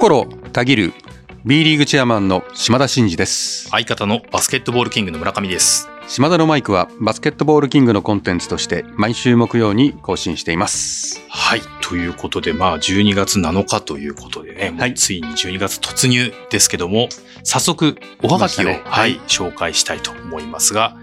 心たぎる B リーグチェアマンの島田真二です。相方のバスケットボールキングの村上です。島田のマイクはバスケットボールキングのコンテンツとして毎週木曜に更新しています。はい。ということで、まあ、12月7日ということでね、もうついに12月突入ですけども、早速、おはがきを、ね。はい、紹介したいと思いますが、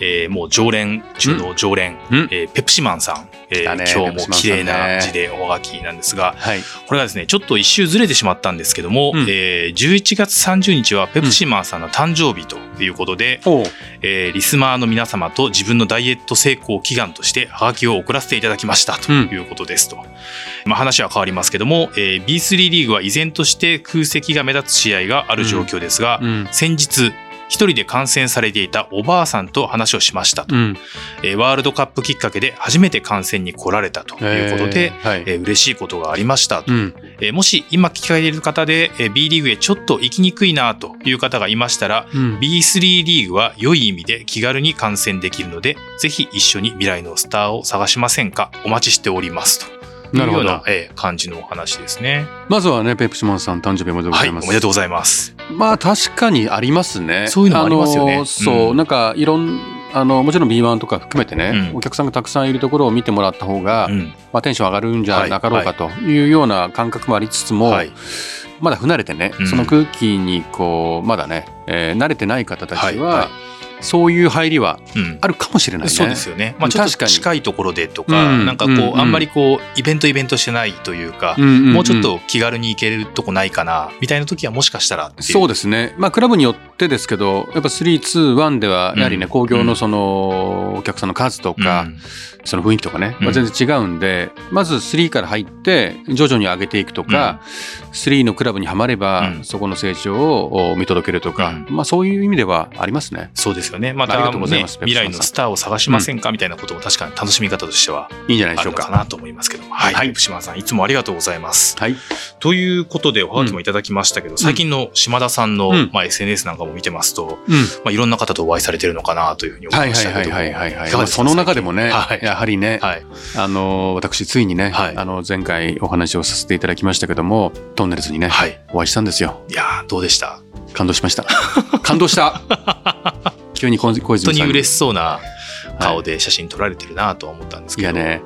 えーもう常連中の常連、うん。えーペプシマンさん、えー今日も綺麗な字でおはがきなんですが、はい。これがですね、ちょっと一周ずれてしまったんですけども、うん。えー11月30日はペプシマンさんの誕生日ということで、おう。えーリスナーの皆様と自分のダイエット成功を祈願としてハガキを送らせていただきましたということですと。まあ、話は変わりますけども、えー B3 リーグは依然として空席が目立つ試合がある状況ですが、うん。先日一人で観戦されていたおばあさんと話をしましたと、うん。えーワールドカップきっかけで初めて観戦に来られたということで、えーはい。えー嬉しいことがありましたと。うん。えーもし今聞かれている方で、えー B リーグへちょっと行きにくいなという方がいましたら、うん。B3 リーグは良い意味で気軽に観戦できるので、ぜひ一緒に未来のスターを探しませんか？お待ちしておりますと。いうなるほどような、えー感じのお話ですね。まずはねペプシマンさん誕生日おめでとうごはい、おざいます、めでとうございます。まあ確かにありますね。そういうのもありますよねそう、うんなんかいろんあのもちろん B1 とか含めてね、うんお客さんがたくさんいるところを見てもらった方が、うん。まあ、テンション上がるんじゃなかろうかというような感覚もありつつも、はい。まだ不慣れてね、うんその空気にこうまだね、えー慣れてない方たちは、はいはいそういう入りはうん。あるかもしれないね。そうですよね。まあちょっと近いところでとか、うんなんかこう、うんうんあんまりこう、イベントイベントしてないというか、うんうんうんもうちょっと気軽に行けるとこないかな、みたいな時はもしかしたら。そうですね、まあ、クラブによってですけど、やっぱ3、2、1では、やはりね、うん興行のそのお客さんの数とうんか、その雰囲気とかね、まあ、うん全然違うんで、まず3から入って、徐々に上げていくとか、3のクラブにはまれば、うんそこの成長を見届けるとか、うんまあ、そういう意味ではありますね。そうですよね。また、ありがとうございねます未来のスターを探しませんか、みたいなことも確かに楽しみ方としてはいいんじゃないでしょうか。かなと思いますけども。はい。はい島田さん、いつもありがとうございます。はい。ということで、おはがきもいただきましたけど、最近の島田さんの、うんまあ、SNS なんかも見てますと、うん。まあ、いろんな方とお会いされてるのかなというふうに思はいいましたけども。はいはいはいはいはい。かがですかその中でもね、はいやはりね、はい。あの、私ついにね、はいあの、前回お話をさせていただきましたけども、トンネルズにね、はい。お会いしたんですよ。いやーどうでした？感動しました。感動した。急に小泉さんに嬉しそうな顔で写真撮られてるなとは思ったんですけど。いやね、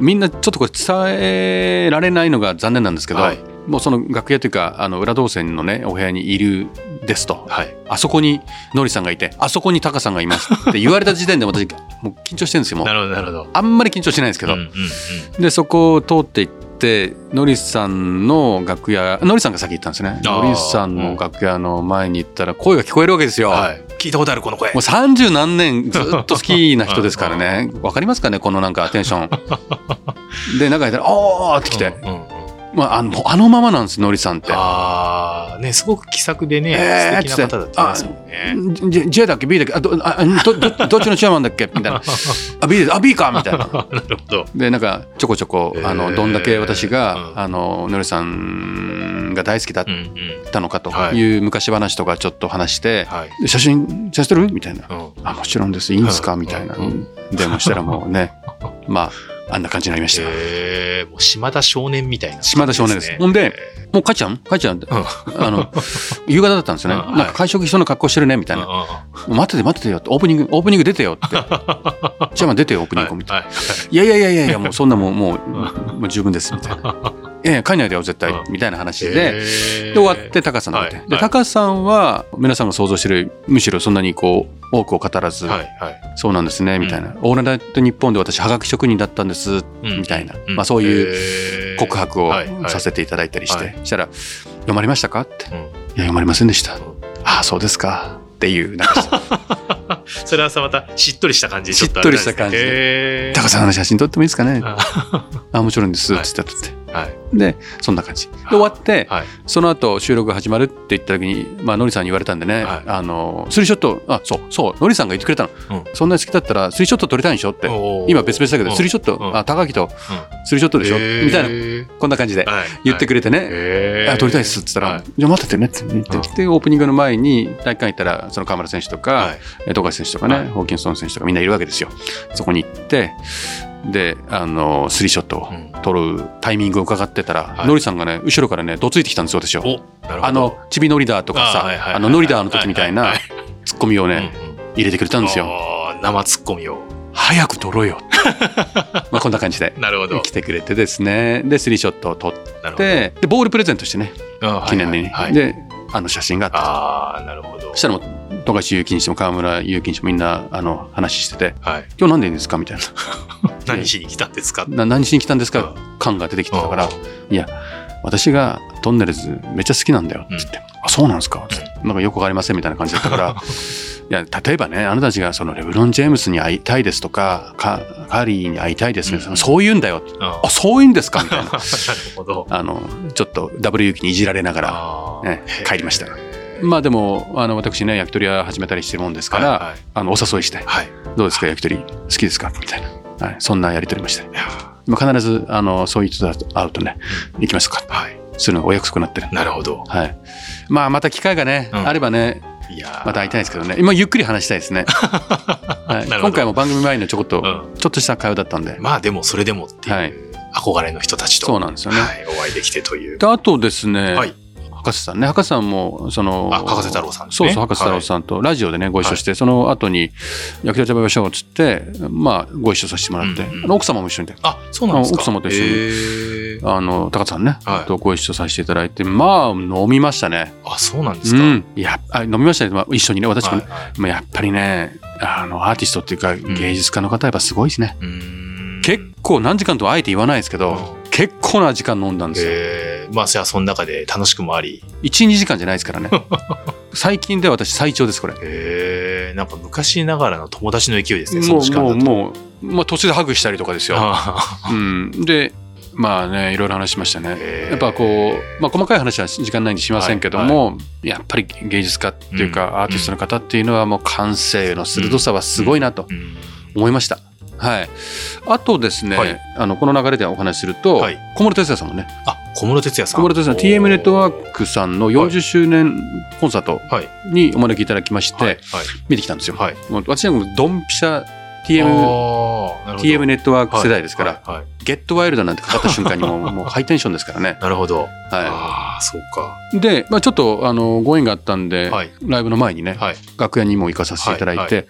みんなちょっとこれ伝えられないのが残念なんですけど、はいもうその楽屋というか、あの裏動線のね、お部屋にいるですと、はい。あそこにノリさんがいて、あそこにタカさんがいますって言われた時点で私、もう緊張してるんですよ、な。るほど、なるほど。あんまり緊張しないんですけど、うんうんうん。で、そこを通っていって、ノリさんの楽屋、ノリさんが先行ったんですね。ノリさんの楽屋の前に行ったら声が聞こえるわけですよ。はい。聞いたことある、この声。もう三十何年ずっと好きな人ですからね。わかりますかねこのなんかテンション。で、中にいたら、おーって来て。うんうんうんまあ、あの、あのままなんです、のりさんって。ああ、ね、すごく気さくでね、えー素敵な方だったんですもんね。J, だっけ ?B だっけ？あどあどどどっちのチェアマンだっけ？みたいな。あ、B であ、B かみたいな。なるほど。で、なんか、ちょこちょこ、あの、えーどんだけ私が、うんあの、のりさんが大好きだっ。たのかとはいいう昔話とかちょっと話して、はい。で写真、写真撮る？みたいな。うんあ、もちろんです。いいんですか？うんみたいなうん。電話したらもうね、まあ、あんな感じになりました。えー、もう島田少年みたいな、島田少年ですほんで、もう帰っちゃう帰っちゃううんあの、夕方だったんですよね。うんはいなんか会食一緒の格好してるね、みたいな。うん待ってて待っててよって、オープニング、オープニング出てよって。じゃあまあ出てよ、オープニングみたいな。はいいやいやいやいやいや、もうそんなもん、もう、もう十分です、みたいな。いやいや、帰んないでよ、絶対う、みたいな話で。でで、終わって、タカさんが出て。で、はいはいタカさんは、皆さんが想像してる、むしろそんなにこう、多くを語らず、はいはい。そうなんですね、みたいな。オールナイトニッポンで私、はがき職人だったんです、うんみたいな。うんまあそういうう告白をさせていただいたりして、したら、読まれましたかって。うんいや、読まれませんでした。んああ、そうですか。っていう、なんか、それはさ、またしっとりした感じでしっとりした感じで。でタカさんの写真撮ってもいいですかね？あ あ、もちろんです。って撮って。はい。で、そんな感じ。で、終わって、はい。その後収録が始まるって言った時に、まあ、ノリさんに言われたんでね、はい。あの、スリーショット、あ、そう、そう、ノリさんが言ってくれたの。うん。そんなに好きだったら、スリーショット撮りたいんでしょって。今別々だけど、うん。スリーショット、うん。あ、高木とうん。スリーショットでしょ、へー。みたいな、こんな感じで言ってくれてね、へーあ撮りたいですっつったら、はい。じゃあ待っててねって。言ってきて、オープニングの前に体育館行ったらその河村選手とか、はい。え富樫選手とかね、はい。ホーキンソン選手とかみんないるわけですよ。そこに行ってであのスリーショットをうん。取るタイミングを伺ってたら、はい。ノリさんがね後ろからねどついてきたんですよ私を。おなるほど。あのちびノリダーとかさあのノリダーの時みたいなツッコミをね、入れてくれたんですよ。生ツッコミを。早く取ろうよ。まあこんな感じで来てくれてですね。でスリーショットを取ってでボールプレゼントしてねあ記念にね、はい。であの写真があってああなるほど。そしたらもう富樫勇樹にしても河村勇樹にしてもみんなあの話しててはい「今日何でいいんですか?」みたい 何しに来たんですか？なな何しに来たんですか？感が出てきてたから「いや私がトンネルズめっちゃ好きなんだよ」っつって「あそうなんですか?」つって。なんかよくわかりませんみたいな感じだったから いや例えばねあなたたちがそのレブロン・ジェームスに会いたいですとかカカリーに会いたいですね、うんそう言うんだよ。ああそういうんですか？みたいな。なるほど。あのちょっと W 勇気にいじられながら、ね帰りましたまあでもあの私ね焼き鳥屋始めたりしてるもんですから、はいはい。あのお誘いしてはい「どうですか焼き鳥？好きですか?」みたいな、はい、そんなやり取りまして必ずあのそういう人と会うとね行きますか。はい。するのがお約束になってる。なるほど。はい、まあまた機会がね、うん。あればねいやー。また会いたいですけどね。今ゆっくり話したいですね、はい、今回も番組前のちょこっと、うちょっとした会話だったんで、まあでもそれでもっていう、はい。憧れの人たちと。そうなんですよね、はい、お会いできてという。であとですね、はい博士さんね。博士さんもそのあ博士太郎さんね。そうそう博士太郎さんとラジオでねご一緒して、その後に焼き鳥食べましょうっつってまあご一緒させてもらって、うんうん奥様も一緒にあそうなんですか。あ奥様と一緒にあの高田さんね、はい。とご一緒させていただいてまあ飲みましたね。あそうなんでうすか、ん、いやあ飲みましたね、まあ、一緒にね私もね、はいはい。まあ、やっぱりねあのアーティストっていうか芸術家の方やっぱすごいですね、うーん。結構何時間とはあえて言わないですけど、うん。結構な時間飲んだんですよ、えーまあじゃあその中で楽しくもあり。12時間じゃないですからね。最近では私最長ですこれ。えー、なんか昔ながらの友達の勢いですねそもうの時間だと。もうもう、まあ、途中でハグしたりとかですよ、あうん、でまあねいろいろ話しましたね。やっぱこう、まあ、細かい話は時間ないんでしませんけども、やっぱり芸術家っていうか、うん。アーティストの方っていうのはもう感性の鋭さはすごいなと思いました。はい、あとですね、はい。あのこの流れでお話しすると、はい。小室哲哉さんもねあ小室哲哉さん。小室哲哉さん TM ネットワークさんの40周年コンサートはい。にお招きいただきまして、はい。はい。見てきたんですよ。はい。もう私はもうドンピシャ TM, TM ネットワーク世代ですから、はい。はい。はいゲットワイルドなんてかかった瞬間にもう もうハイテンションですからね。なるほど。はああそうか。い、で、まあ、ちょっとあのご縁があったんで、はい。ライブの前にね、はい。楽屋にも行かさせていただいて、はい。はやっ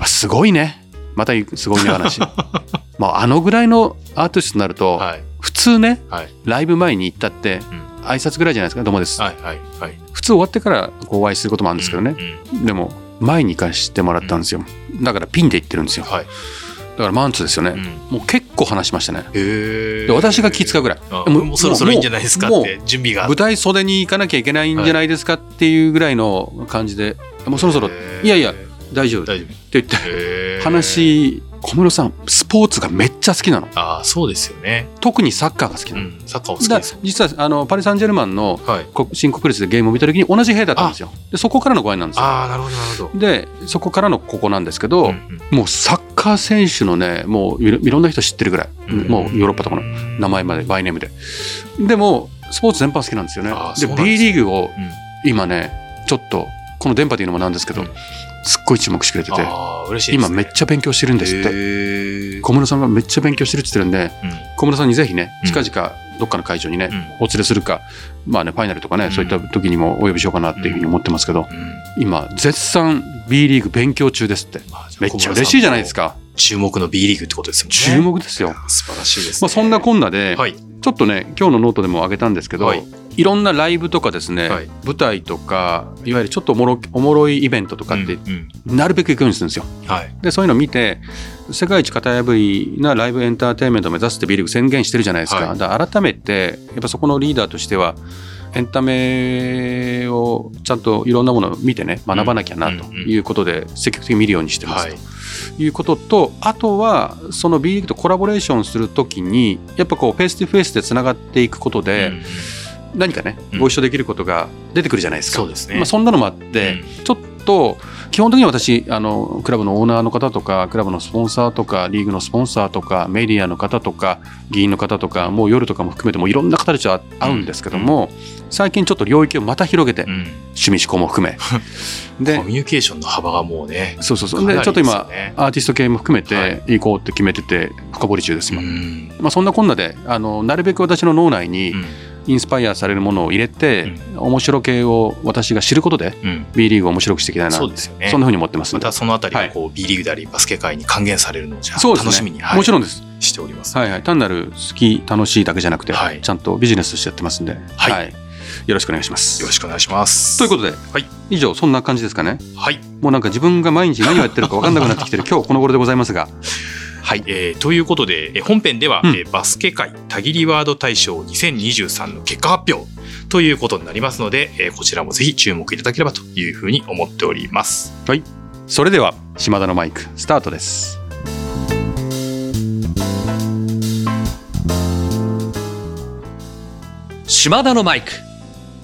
ぱすごいね。またすごいね話。まああのぐらいのアーティストになると、はい普通ねはい。ライブ前に行ったってうん。挨拶ぐらいじゃないですかどうもです、はいはいはい。普通終わってからこうお会いすることもあるんですけどね、うんうん。でも前に行かしてもらったんですよ、だからピンで行ってるんですよ。はい。だからマンツーですよね、うん。もう結構話しましたね。へえで私が気使うぐらい。あもうそろそろいいんじゃないですかって準備が。舞台袖に行かなきゃいけないんじゃないですかっていうぐらいの感じでもうそろそろい。やいや大丈夫って大丈夫。言って話小室さんスポーツがめっちゃ好きなの。ああそうですよね。特にサッカーが好きなの、うんサッカーお好きだです。実はあのパリ・サンジェルマンのはい。こ新国立でゲームを見た時に同じ部屋だったんですよ。でそこからのご縁なんですよ。ああなるほどなるほど。でそこからのここなんですけど、うんうん。もうサッカー選手のねもういろんな人知ってるぐらい、もうヨーロッパとかのうん名前までバイネームで。でもスポーツ全般好きなんですよね。でです B リーグをうん。今ねちょっとこの電波でいうのもなんですけど、うんすっごい注目してくれてて。ね。今めっちゃ勉強してるんですって。小室さんがめっちゃ勉強してるって言ってるんでうん。小室さんにぜひねうん。近々どっかの会場にね、うん。お連れするかまあねファイナルとかね、うん。そういった時にもお呼びしようかなっていうふうに思ってますけど、うん今絶賛 B リーグ勉強中ですってめっちゃ嬉しいじゃないですか注目の B リーグってことですもんね。注目ですよ、素晴らしいですね。まあ、そんなこんなで、はい。ちょっとね今日のノートでも挙げたんですけど、はい。い、ろんなライブとかですね、はい。舞台とかいわゆるちょっとおもろおもろいイベントとかって、うんうん。なるべく行くようにするんですよ。はい。でそういうのを見て世界一型破りなライブエンターテインメントを目指すって B リーグ宣言してるじゃないですか,、はい。だから改めてやっぱそこのリーダーとしてはエンタメをちゃんといろんなものを見てね学ばなきゃなということで積極的に見るようにしてますはい。ということとあとはその B リーグとコラボレーションするときにやっぱこうフェイス2フェイスでつながっていくことで、何かねうん。ご一緒できることが出てくるじゃないですか、まあ、そんなのもあって、ちょっと基本的に私あのクラブのオーナーの方とかクラブのスポンサーとかリーグのスポンサーとかメディアの方とか議員の方とかもう夜とかも含めてもいろんな方たちは会うんですけども、最近ちょっと領域をまた広げて、うん。趣味思考も含め。でコミュニケーションの幅がもうね。そうそうそう。でちょっと今アーティスト系も含めはい。て行こうって決めてて深掘り中です今、うん。まあ、そんなこんなであのなるべく私の脳内にうんインスパイアされるものを入れて、面白系を私が知ることでうん。B リーグを面白くしていきたいなそうですよね。そんなふうに思ってます。またそのあたりがこう B リーグでありバスケ界に還元されるのをじゃ楽しみに、はい。もちろんです。しております。はいはい、単なる好き楽しいだけじゃなくて、はい。ちゃんとビジネスとしてやってますんで、はい。よろしくお願いします。よろしくお願いします。ということで、はい。以上そんな感じですかね。はい。もうなんか自分が毎日何をやってるか分かんなくなってきてる今日この頃でございますがはい、えーということで、えー本編では、うんえーバスケ界たぎりワード大賞2023の結果発表ということになりますので、えーこちらもぜひ注目いただければというふうに思っております。それでは島田のマイクスタートです島田のマイク。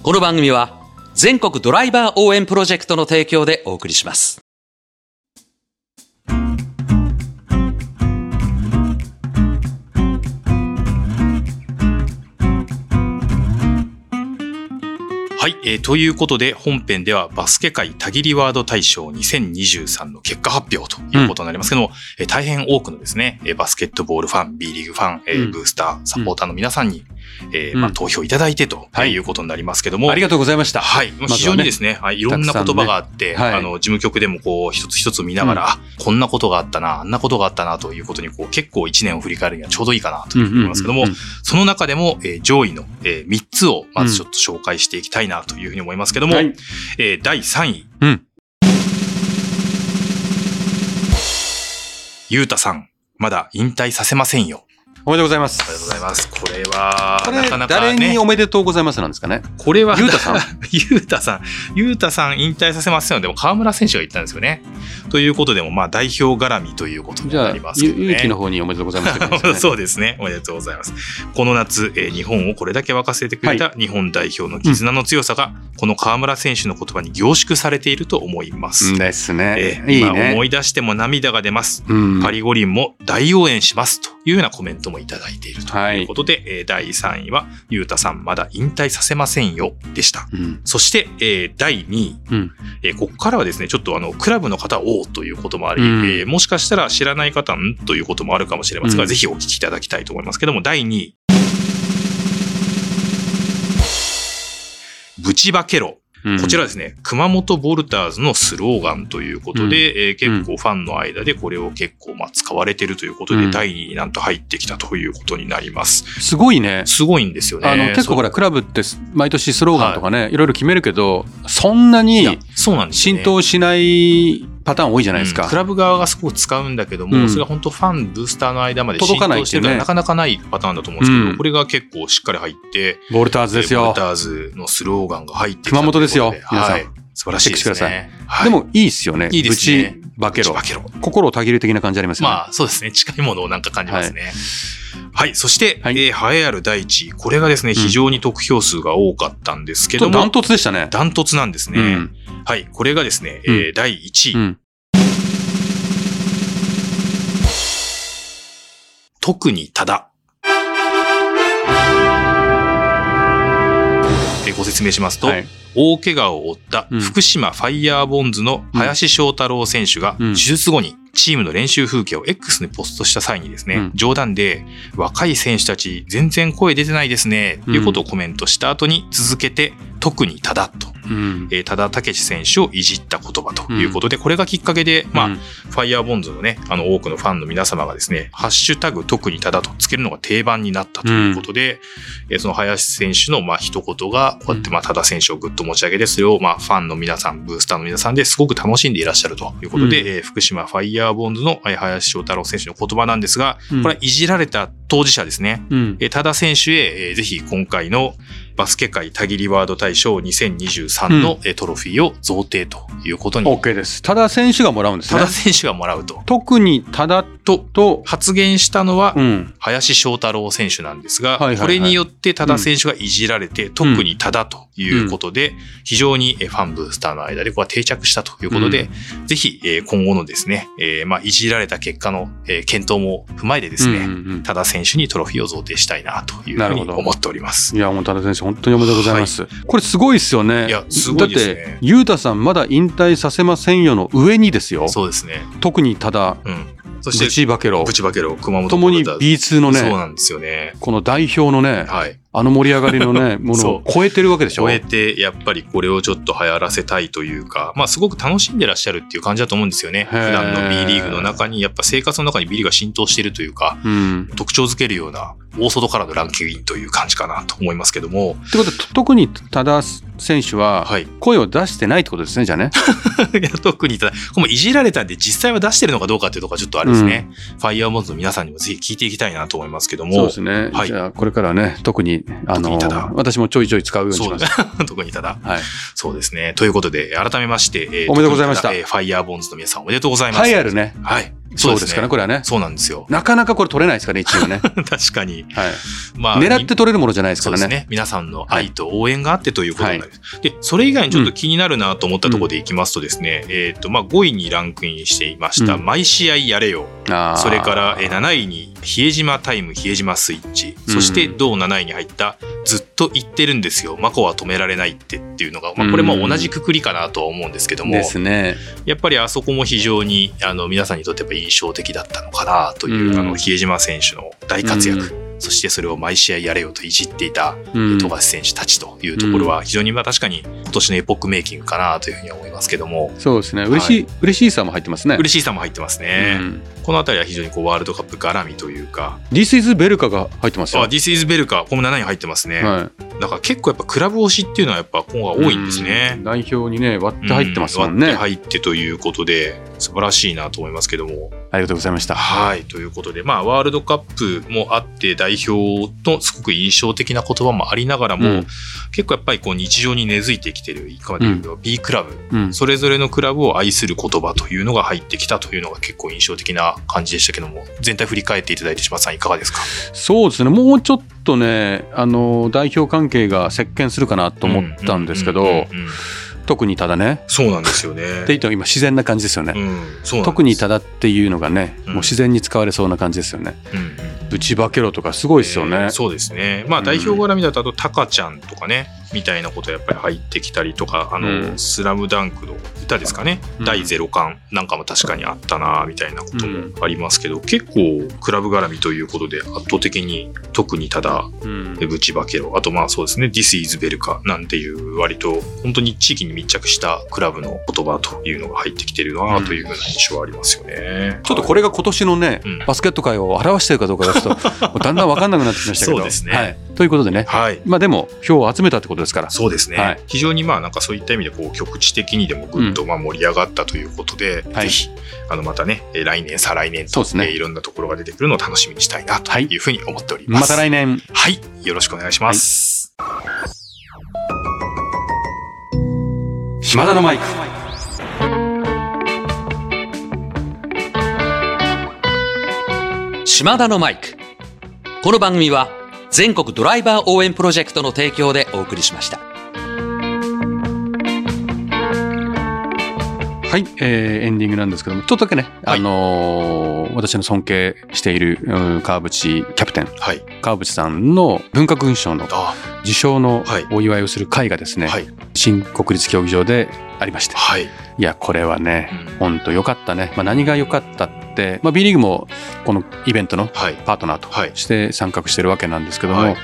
この番組は全国ドライバー応援プロジェクトの提供でお送りします。はい、えーということで本編ではバスケ界たぎりワード大賞2023の結果発表ということになりますけども、えー大変多くのですね、えーバスケットボールファン、B リーグファン、えブースター、サポーターの皆さんに、えーまあ、うん投票いただいてとはい。いうことになりますけども、ありがとうございました。はい。非常にですね、はい、いろんな言葉があって、ねはい。あの、事務局でもこう、一つ一つ見ながら、あこんなことがあったな、あんなことがあったな、ということに、こう、結構一年を振り返るにはちょうどいいかな、と思いますけども、うんうんうん。その中でも、えー上位の、え3つを、まずちょっと紹介していきたいな、というふうに思いますけども、はい。えー第3位。うん。ゆうたさん、まだ引退させませんよ。おめでとうございますありがとうございます。これは、これなかなか誰ねにおめでとうございますなんですかね？これは、ゆうたさん ゆうたさん、ゆうたさん引退させますよ。でも河村選手が言ったんですよね。ということでも、まあ代表絡みということになりますけどね。ゆゆうきの方におめでとうございますね そうですね。おめでとうございます。この夏、えー日本をこれだけ沸かせてくれた日本代表の絆の強さが、この河村選手の言葉に凝縮されていると思います。ですねえー今いいね思い出しても涙が出ます。うんパリ五輪も大応援しますというようなコメントもいただいているということで、えー第3位は、ゆうたさんまだ引退させませんよでした。うん。そして、えー第2位、うん。えーここからはですね、ちょっとあの、クラブの方、おーということもあり、うん。えーもしかしたら知らない方、んということもあるかもしれませんが、うん。ぜひお聞きいただきたいと思います。けども、第2位。ブチバケロ。うん。こちらですね、熊本ボルターズのスローガンということで、えー結構ファンの間でこれを結構まあ使われているということで、うん。第2位になんと入ってきたということになります。すごいね。すごいんですよね。あの結構ほら、らクラブって毎年スローガンとかね、い、ろいろ決めるけどそんなにそうなんですよね。浸透しないパターン多いじゃないですか、うん。クラブ側がすごく使うんだけども、うん。それが本当ファン、ブースターの間まで届かない浸透してるからっていうねなかなかないパターンだと思うんですけど、うん。これが結構しっかり入って、ボルターズですよ。ボルターズのスローガンが入って熊本ですよ。皆さん。はい。素晴らしいですね。はい。でもいいっすよね。いいですね。バケロバケロ心をたぎる的な感じありますよね、まあそうですね。近いものをなんか感じますね。はい。そして、はいえー栄えある第一位。これがですね、非常に得票数が多かったんですけども、ダントツでしたねダントツなんですね。うんはい。これがですね、うんえー第1位。うん特にただ。えーご説明しますと、はい大怪我を負ったうん福島ファイヤーボンズの林翔太郎選手がうん手術後にチームの練習風景を X にポストした際にですね、うん。冗談で若い選手たち全然声出てないですね、ということをコメントした後に続けて特にただと、うんえー、多田武史選手をいじった言葉ということで、これがきっかけで、まあ、うんファイヤーボンズのね、あの多くのファンの皆様がですね、ハッシュタグ特にただとつけるのが定番になったということで、えーその林選手のまあ一言が、こうやってまあ多田選手をぐっと持ち上げて、それをまあファンの皆さん、ブースターの皆さんですごく楽しんでいらっしゃるということで、うん。えー福島ファイヤーボンズのえー林翔太郎選手の言葉なんですが、うん。これはいじられた当事者ですね。うん。えー多田選手へ、えーぜひ今回の、バスケ界タギリワード大賞2023の、えトロフィーを贈呈ということに、OK です。多田選手がもらうんですね多田。選手がもらうと。特に多田と、と、発言したのは、うん。林翔太郎選手なんですが、これによって多田選手がいじられて、特に多田ということで、非常にえファンブースターの間でここは定着したということで、ぜひえー今後のですね、えーまあ、いじられた結果のえー検討も踏まえてですね、うんうんうん多田選手にトロフィーを贈呈したいなというふうに思っております。いや、もう多田選手、本当におめでとうございます。これすごいですよね。いやすごいですねだって、ゆうたさんまだ引退させませんよの上にですよ。そうですね。特に多田、うん。そブして、チバケロブ、チバケロ、熊本ともにポルタ B2 のね、そうなんですよね。この代表のね、はい。あの盛り上がりのね、ものを超えてるわけでしょ？超えて、やっぱりこれをちょっと流行らせたいというか、まあすごく楽しんでらっしゃるっていう感じだと思うんですよね。普段の B リーグの中に、やっぱ生活の中に B リーグが浸透しているというか、うん。特徴づけるような大外からのランキングという感じかなと思いますけども、ってことで、と特に多田選手ははい。声を出してないってことですね、じゃあね。いや特にただ、これもいじられたんで実際は出してるのかどうかっていうところがちょっとあれですね。ファイヤーモンズの皆さんにもぜひ聞いていきたいなと思いますけども。そうですね。はいじゃあ、これからはね、特に、あの私もちょいちょい使うようにしそうます。特にただ。はい。そうですね。ということで、改めまして、えーおめでとうございましたえーファイヤーボンズの皆さんおめでとうございます。栄えあるね。はい。そうですかね、これはね。そうなんですよ。なかなかこれ取れないですからね、一応ね。確かに。はい。まあ、狙って取れるものじゃないですからね。そうですね。皆さんの愛と応援があってということになります。で、それ以外にちょっと気になるなと思ったところでいきますとですね、えっ、と、まあ、5位にランクインしていました、うん毎試合やれよ。それから、えー7位に、比江島タイム、比江島スイッチ。そして、うん同7位に入った、ずっと言ってるんですよ。マコは止められないってっていうのが、まあ、これも同じくくりかなとは思うんですけども、ですね。やっぱりあそこも非常に、あの、皆さんにとってやっぱ印象的だったのかなという、うんあの、比江島選手の大活躍。うそしてそれを毎試合やれよといじっていたうん富樫選手たちというところは非常にまあ確かに今年のエポックメイキングかなというふうには思いますけども、そうですね。嬉しい、嬉しいさも入ってますね。嬉しさも入ってますね。うんこのあたりは非常にこうワールドカップ絡みというか、This is ベルカが入ってますあ、よ。This is ベルカ、この7位に入ってますね。はだから結構やっぱクラブ推しっていうのはやっぱ今後は多いんですねうん。代表にね、割って入ってますもんね。う割って入ってということで、素晴らしいなと思いますけども。ありがとうございました。はい。ということで、まあ、ワールドカップもあって、代表のすごく印象的な言葉もありながらも、うん結構やっぱりこう日常に根付いてきてる、いかまで言うと B クラブ、うん。それぞれのクラブを愛する言葉というのが入ってきたというのが結構印象的な感じでしたけども、全体振り返っていただいて島田さんいかがですか？そうですね。もうちょっとね、あの、代表関係が席巻するかなと思ったんですけど特にただね。そうなんですよね。って言っても今自然な感じですよね。うん、そう特にただっていうのがね、うんもう自然に使われそうな感じですよね。うんうんブチバケロとかすごいですよねえー。そうですね。まあうん代表絡みだと、あと、タカちゃんとかね、みたいなことやっぱり入ってきたりとか、あの、うん。スラムダンクの歌ですかね、うん。第ゼロ巻なんかも確かにあったな、みたいなこともありますけど、結構クラブ絡みということで圧倒的に、特にただ、うん。ブチバケロ、あとまあそうですね、This is ベルカなんていう割と本当に地域に密着したクラブの言葉というのが入ってきてるなというふうな印象はありますよね。ちょっとこれが今年のね、うん。バスケット界を表しているかどうかがちょっとだんだん分かんなくなってきましたけど。そうですね。はい。ということでね、はい。まあでも票を集めたってことですから。そうですね、はい非常にまあなんかそういった意味でこう局地的にでもぐっとまあ盛り上がったということで、はいぜひあのまたねえー来年再来年とそうですねえーいろんなところが出てくるのを楽しみにしたいなというふうに思っておりま。ますた来年。はいよろしくお願いします。島田のマイク。島田のマイク。この番組は全国ドライバー応援プロジェクトの提供でお送りしました。はい、えーエンディングなんですけども、ちょっとだけね、はいあのー私の尊敬しているうん川淵キャプテン、はい。川淵さんの文化勲章のあ受賞のはいお祝いをする会がですね、はい新国立競技場でありまして、はい。いや、これはね、うん本当良かったね。まあ、何が良かったって、まあ、B リーグもこのイベントのはい。パートナーとはい。して参画してるわけなんですけども、はい。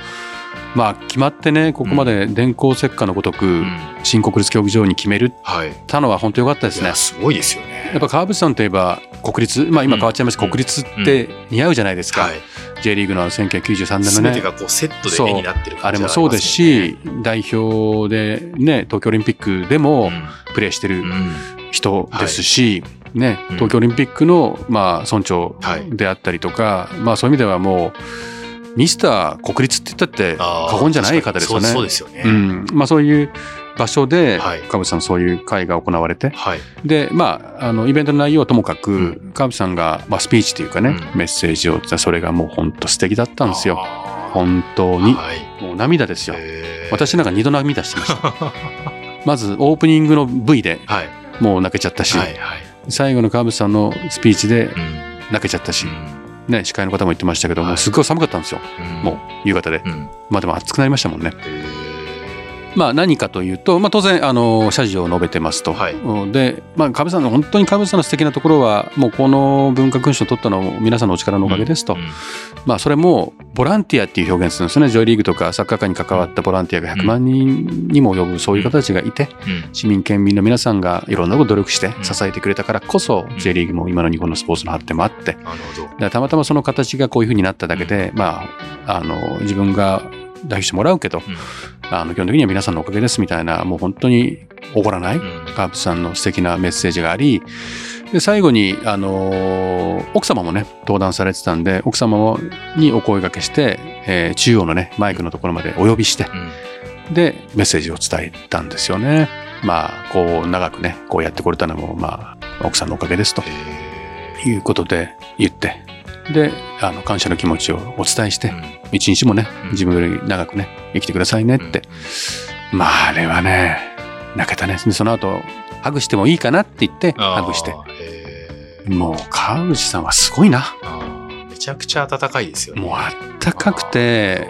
まあ決まってねここまで電光石火のごとく、うん。新国立競技場に決めるはい。たのは本当良かったですね。すごいですよね。やっぱ川淵さんといえば国立まあ今変わっちゃいました、うん。国立って似合うじゃないですか、はい。J リーグの1993年のね。がこうセットで絵になってるあ感じがれもそうですし、代表でね東京オリンピックでもプレーしてるうん。うん人ですし、ね、うん東京オリンピックの、まあ、村長はいであったりとか、まあ、そういう意味ではもうミスター国立って言ったって過言じゃない方ですよね。そうですよね。うんまあ、そういう場所で、はい川淵さんそういう会が行われて、はい。で、まあ、あの、イベントの内容はともかく、うん川淵さんが、まあ、スピーチというかね、うんメッセージを、それがもう本当素敵だったんですよ。本当に。はい。もう涙ですよ。私なんか二度涙してました。まず、オープニングの V ではい。もう泣けちゃったし、はい。はい。最後の川淵さんのスピーチでうん。泣けちゃったし、うんね、司会の方も言ってましたけども、はいすっごい寒かったんですよ。うんもう、夕方で。うん。まあでも暑くなりましたもんね。へまあ何かというと、まあ当然、あの、謝辞を述べてますと。はいうんで、まあ、カさんの、本当にカさんの素敵なところは、もうこの文化勲章を取ったのも皆さんのお力のおかげですと。ーうんまあそれも、ボランティアっていう表現するんですよね。ジョイリーグとかサッカー界に関わったボランティアが100万人にも及ぶそういう方たちがいて、うん市民県民の皆さんがいろんなことを努力してん支えてくれたからこそ、ん J リーグも今の日本のスポーツの発展もあって、なるほど。だからたまたまその形がこういうふうになっただけで、まあ、あの、自分が代表してもらうけど、うん。あの、基本的には皆さんのおかげですみたいな、もう本当におごらない、うん。カープさんの素敵なメッセージがあり、で、最後に、あのー奥様もね、登壇されてたんで、奥様もにお声掛けして、えー中央のね、マイクのところまでお呼びして、うん。で、メッセージを伝えたんですよね。まあ、こう、長くね、こうやってこれたのも、まあ、奥さんのおかげですとへいうことで言って、で、あの、感謝の気持ちをお伝えして一日もねうん、自分より長くね、生きてくださいねって。まあ、あれはね、泣けたね。で、その後、ハグしてもいいかなって言って、ハグして。。もう、川口さんはすごいな。めちゃくちゃ温かいですよね。もう、あったかくて、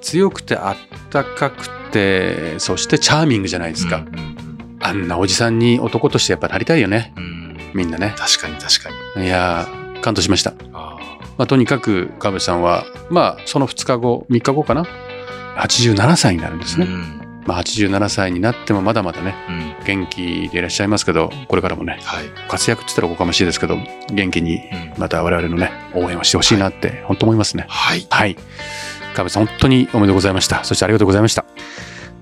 強くてあったかくて、そしてチャーミングじゃないですか。うんうんあんなおじさんに男としてやっぱなりたいよね。うんうんみんなね。確かに確かに。いやー、感動しました。あまあ、とにかく、川口さんは、まあ、その2日後、3日後かな？87歳になるんですね。ーうんまあ、87歳になってもまだまだね、うん元気でいらっしゃいますけど、これからもね、はい。活躍って言ったらおこがましいですけど、元気にうんまた我々のね、応援をしてほしいなって、本当思いますね。はい。はい。さん、本当におめでとうございました。そしてありがとうございました。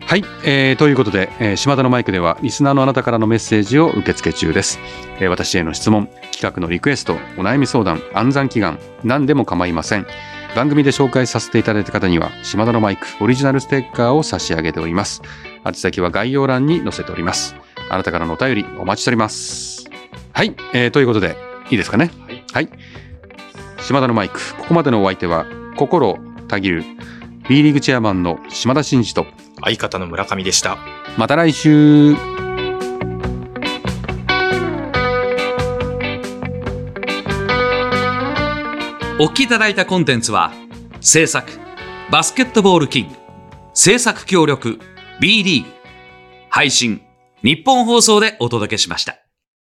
はい、えーということで、えー島田のマイクではリスナーのあなたからのメッセージを受付中です、えー私への質問企画のリクエストお悩み相談暗算祈願何でも構いません。番組で紹介させていただいた方には島田のマイクオリジナルステッカーを差し上げております。宛先は概要欄に載せております。あなたからのお便りお待ちしております。はい、えーということでいいですかね？はい、島田のマイクここまでのお相手は心たぎる B リーグチェアマンの島田真二と相方の村上でした。また来週お聞きいただいたコンテンツは制作バスケットボールキング制作協力 B リーグ配信日本放送でお届けしました。